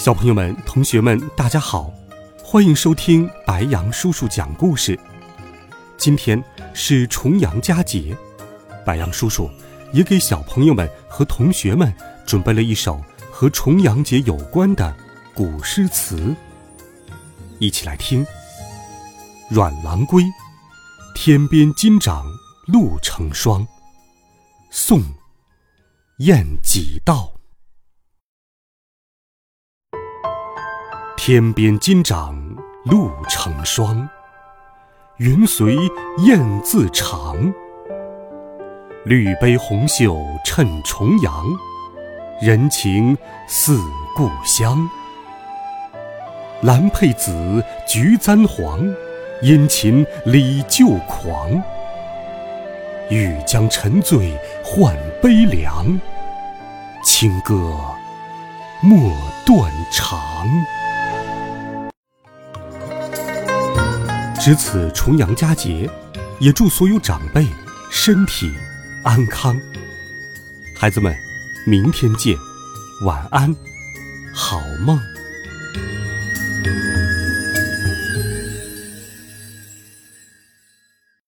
小朋友们、同学们，大家好，欢迎收听白羊叔叔讲故事。今天是重阳佳节，白羊叔叔也给小朋友们和同学们准备了一首和重阳节有关的古诗词，一起来听。《阮郎归》，天边金掌露成霜。宋，晏几道。天边金掌露成霜，云随雁自长。绿杯红袖衬重阳，人情似故乡。兰佩紫，菊簪黄，殷勤礼旧狂。欲将沉醉换悲凉，清歌莫断肠。值此重阳佳节，也祝所有长辈身体安康。孩子们，明天见，晚安，好梦。